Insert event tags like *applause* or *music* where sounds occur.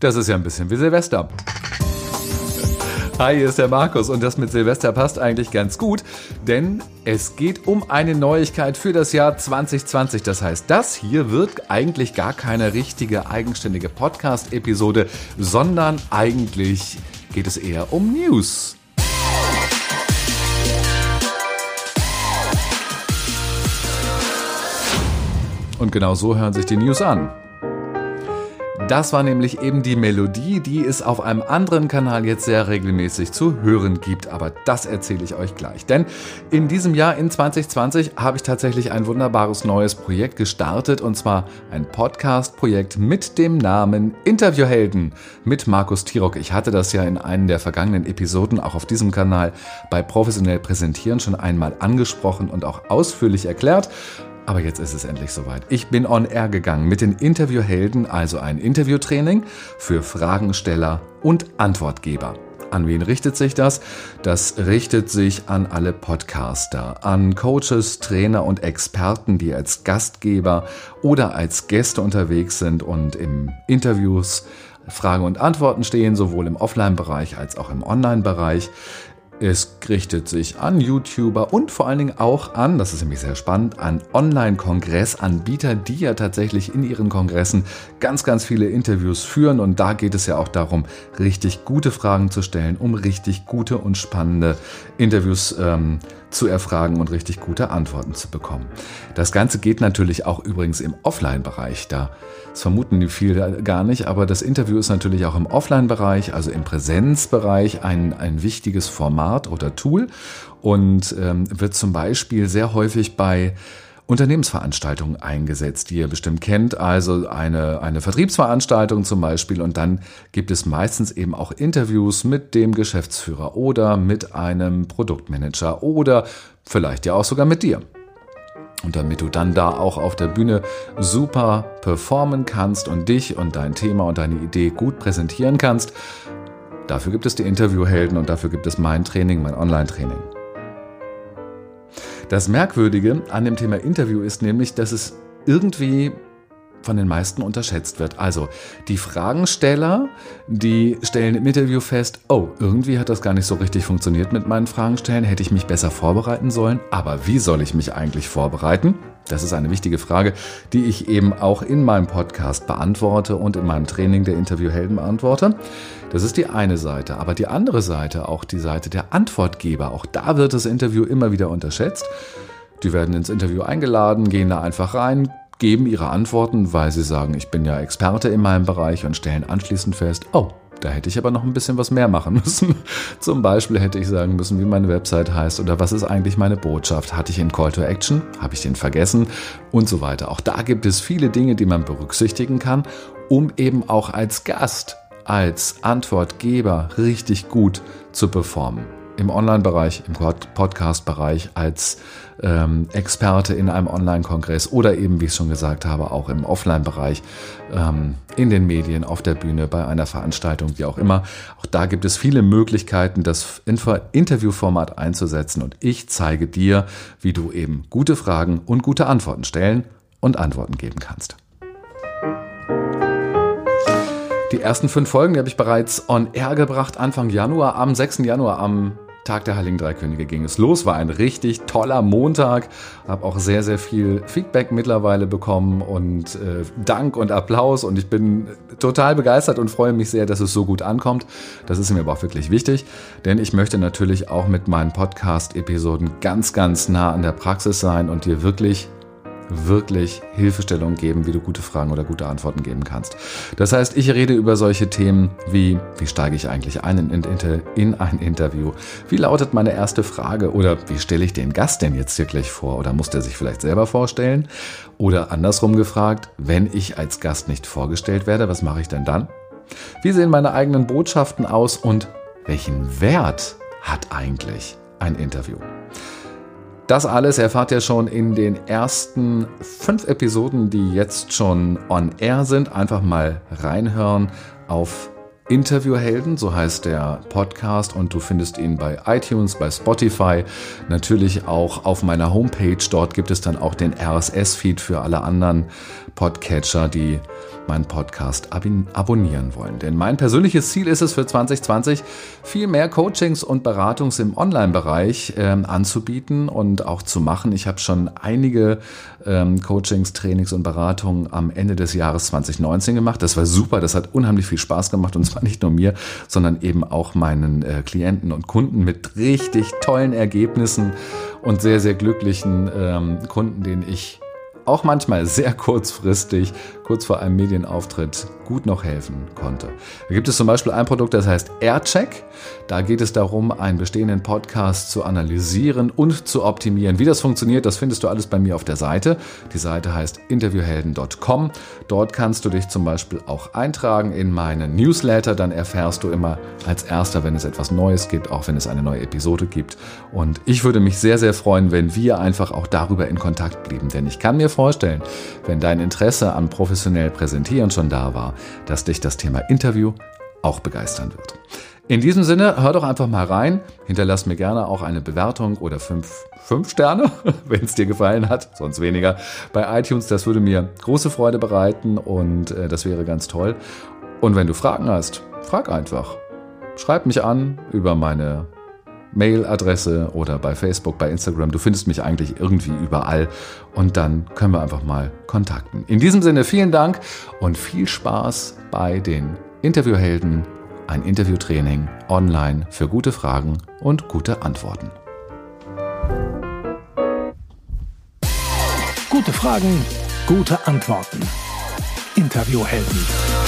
Das ist ja ein bisschen wie Silvester. Hi, hier ist der Markus und das mit Silvester passt eigentlich ganz gut, denn es geht um eine Neuigkeit für das Jahr 2020. Das heißt, das hier wird eigentlich gar keine richtige eigenständige Podcast-Episode, sondern eigentlich geht es eher um News. Und genau so hören sich die News an. Das war nämlich eben die Melodie, die es auf einem anderen Kanal jetzt sehr regelmäßig zu hören gibt. Aber das erzähle ich euch gleich. Denn in diesem Jahr, in 2020, habe ich tatsächlich ein wunderbares neues Projekt gestartet. Und zwar ein Podcast-Projekt mit dem Namen Interviewhelden mit Markus Tirock. Ich hatte das ja in einem der vergangenen Episoden auch auf diesem Kanal bei Professionell Präsentieren schon einmal angesprochen und auch ausführlich erklärt. Aber jetzt ist es endlich soweit. Ich bin on air gegangen mit den Interviewhelden, also ein Interviewtraining für Fragensteller und Antwortgeber. An wen richtet sich das? Das richtet sich an alle Podcaster, an Coaches, Trainer und Experten, die als Gastgeber oder als Gäste unterwegs sind und im Interviews Fragen und Antworten stehen, sowohl im Offline-Bereich als auch im Online-Bereich. Es richtet sich an YouTuber und vor allen Dingen auch an, das ist nämlich sehr spannend, an Online-Kongressanbieter, die ja tatsächlich in ihren Kongressen ganz, ganz viele Interviews führen. Und da geht es ja auch darum, richtig gute Fragen zu stellen, um richtig gute und spannende Interviews ähm, zu erfragen und richtig gute Antworten zu bekommen. Das Ganze geht natürlich auch übrigens im Offline-Bereich. Da das vermuten die viele gar nicht, aber das Interview ist natürlich auch im Offline-Bereich, also im Präsenzbereich, ein, ein wichtiges Format oder Tool und ähm, wird zum Beispiel sehr häufig bei Unternehmensveranstaltungen eingesetzt, die ihr bestimmt kennt. Also eine, eine Vertriebsveranstaltung zum Beispiel. Und dann gibt es meistens eben auch Interviews mit dem Geschäftsführer oder mit einem Produktmanager oder vielleicht ja auch sogar mit dir. Und damit du dann da auch auf der Bühne super performen kannst und dich und dein Thema und deine Idee gut präsentieren kannst, dafür gibt es die Interviewhelden und dafür gibt es mein Training, mein Online-Training. Das Merkwürdige an dem Thema Interview ist nämlich, dass es irgendwie von den meisten unterschätzt wird. Also die Fragensteller, die stellen im Interview fest, oh, irgendwie hat das gar nicht so richtig funktioniert mit meinen Fragenstellen, hätte ich mich besser vorbereiten sollen. Aber wie soll ich mich eigentlich vorbereiten? Das ist eine wichtige Frage, die ich eben auch in meinem Podcast beantworte und in meinem Training der Interviewhelden beantworte. Das ist die eine Seite. Aber die andere Seite, auch die Seite der Antwortgeber, auch da wird das Interview immer wieder unterschätzt. Die werden ins Interview eingeladen, gehen da einfach rein, geben ihre Antworten, weil sie sagen, ich bin ja Experte in meinem Bereich und stellen anschließend fest, oh, da hätte ich aber noch ein bisschen was mehr machen *laughs* müssen. Zum Beispiel hätte ich sagen müssen, wie meine Website heißt oder was ist eigentlich meine Botschaft. Hatte ich einen Call to Action? Habe ich den vergessen? Und so weiter. Auch da gibt es viele Dinge, die man berücksichtigen kann, um eben auch als Gast, als Antwortgeber richtig gut zu performen im Online-Bereich, im Podcast-Bereich als ähm, Experte in einem Online-Kongress oder eben, wie ich schon gesagt habe, auch im Offline-Bereich, ähm, in den Medien, auf der Bühne, bei einer Veranstaltung, wie auch immer. Auch da gibt es viele Möglichkeiten, das Interviewformat einzusetzen und ich zeige dir, wie du eben gute Fragen und gute Antworten stellen und Antworten geben kannst. Die ersten fünf Folgen die habe ich bereits on air gebracht, Anfang Januar, am 6. Januar, am Tag der Heiligen Drei Könige ging es los. War ein richtig toller Montag. Habe auch sehr, sehr viel Feedback mittlerweile bekommen und äh, Dank und Applaus. Und ich bin total begeistert und freue mich sehr, dass es so gut ankommt. Das ist mir aber auch wirklich wichtig, denn ich möchte natürlich auch mit meinen Podcast-Episoden ganz, ganz nah an der Praxis sein und dir wirklich wirklich Hilfestellung geben, wie du gute Fragen oder gute Antworten geben kannst. Das heißt, ich rede über solche Themen wie, wie steige ich eigentlich ein in, in, in ein Interview? Wie lautet meine erste Frage? Oder wie stelle ich den Gast denn jetzt wirklich vor? Oder muss der sich vielleicht selber vorstellen? Oder andersrum gefragt, wenn ich als Gast nicht vorgestellt werde, was mache ich denn dann? Wie sehen meine eigenen Botschaften aus und welchen Wert hat eigentlich ein Interview? Das alles erfahrt ihr schon in den ersten fünf Episoden, die jetzt schon on air sind. Einfach mal reinhören auf Interviewhelden, so heißt der Podcast und du findest ihn bei iTunes, bei Spotify, natürlich auch auf meiner Homepage. Dort gibt es dann auch den RSS-Feed für alle anderen Podcatcher, die meinen Podcast abonnieren wollen. Denn mein persönliches Ziel ist es für 2020, viel mehr Coachings und Beratungs im Online-Bereich ähm, anzubieten und auch zu machen. Ich habe schon einige ähm, Coachings, Trainings und Beratungen am Ende des Jahres 2019 gemacht. Das war super, das hat unheimlich viel Spaß gemacht und zwar nicht nur mir, sondern eben auch meinen äh, Klienten und Kunden mit richtig tollen Ergebnissen und sehr, sehr glücklichen ähm, Kunden, denen ich auch manchmal sehr kurzfristig, kurz vor einem Medienauftritt, gut noch helfen konnte. Da gibt es zum Beispiel ein Produkt, das heißt AirCheck. Da geht es darum, einen bestehenden Podcast zu analysieren und zu optimieren. Wie das funktioniert, das findest du alles bei mir auf der Seite. Die Seite heißt interviewhelden.com. Dort kannst du dich zum Beispiel auch eintragen in meinen Newsletter. Dann erfährst du immer als erster, wenn es etwas Neues gibt, auch wenn es eine neue Episode gibt. Und ich würde mich sehr, sehr freuen, wenn wir einfach auch darüber in Kontakt blieben. Denn ich kann mir vorstellen, wenn dein Interesse am professionell Präsentieren schon da war, dass dich das Thema Interview auch begeistern wird. In diesem Sinne, hör doch einfach mal rein. Hinterlass mir gerne auch eine Bewertung oder fünf, fünf Sterne, *laughs* wenn es dir gefallen hat, sonst weniger bei iTunes. Das würde mir große Freude bereiten und äh, das wäre ganz toll. Und wenn du Fragen hast, frag einfach. Schreib mich an über meine Mailadresse oder bei Facebook, bei Instagram. Du findest mich eigentlich irgendwie überall und dann können wir einfach mal kontakten. In diesem Sinne vielen Dank und viel Spaß bei den Interviewhelden, ein Interviewtraining online für gute Fragen und gute Antworten. Gute Fragen, gute Antworten. Interviewhelden.